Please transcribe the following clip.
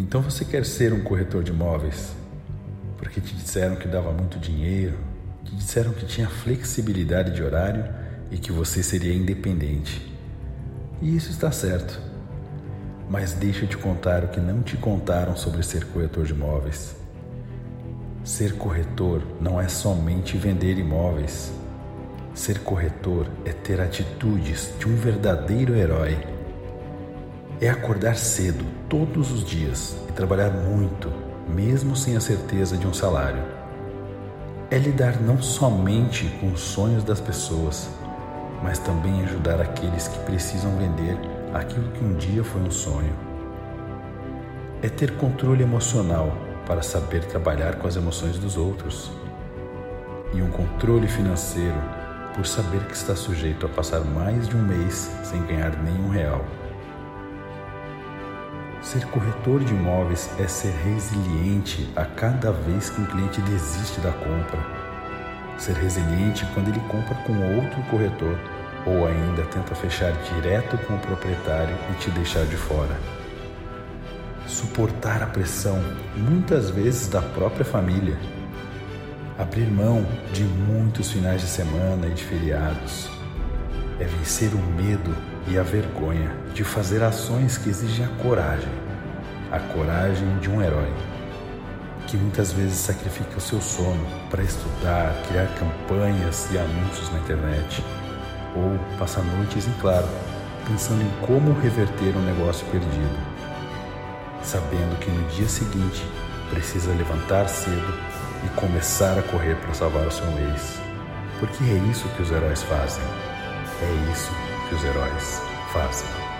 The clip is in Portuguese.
Então você quer ser um corretor de imóveis? Porque te disseram que dava muito dinheiro, te disseram que tinha flexibilidade de horário e que você seria independente. E isso está certo. Mas deixa eu te contar o que não te contaram sobre ser corretor de imóveis. Ser corretor não é somente vender imóveis. Ser corretor é ter atitudes de um verdadeiro herói. É acordar cedo todos os dias e trabalhar muito, mesmo sem a certeza de um salário. É lidar não somente com os sonhos das pessoas, mas também ajudar aqueles que precisam vender aquilo que um dia foi um sonho. É ter controle emocional para saber trabalhar com as emoções dos outros. E um controle financeiro por saber que está sujeito a passar mais de um mês sem ganhar nenhum real. Ser corretor de imóveis é ser resiliente a cada vez que um cliente desiste da compra. Ser resiliente quando ele compra com outro corretor ou ainda tenta fechar direto com o proprietário e te deixar de fora. Suportar a pressão, muitas vezes da própria família. Abrir mão de muitos finais de semana e de feriados. É vencer o medo e a vergonha de fazer ações que exigem a coragem, a coragem de um herói, que muitas vezes sacrifica o seu sono para estudar, criar campanhas e anúncios na internet ou passar noites em claro, pensando em como reverter um negócio perdido, sabendo que no dia seguinte precisa levantar cedo e começar a correr para salvar o seu mês. Porque é isso que os heróis fazem. É isso que os heróis fazem.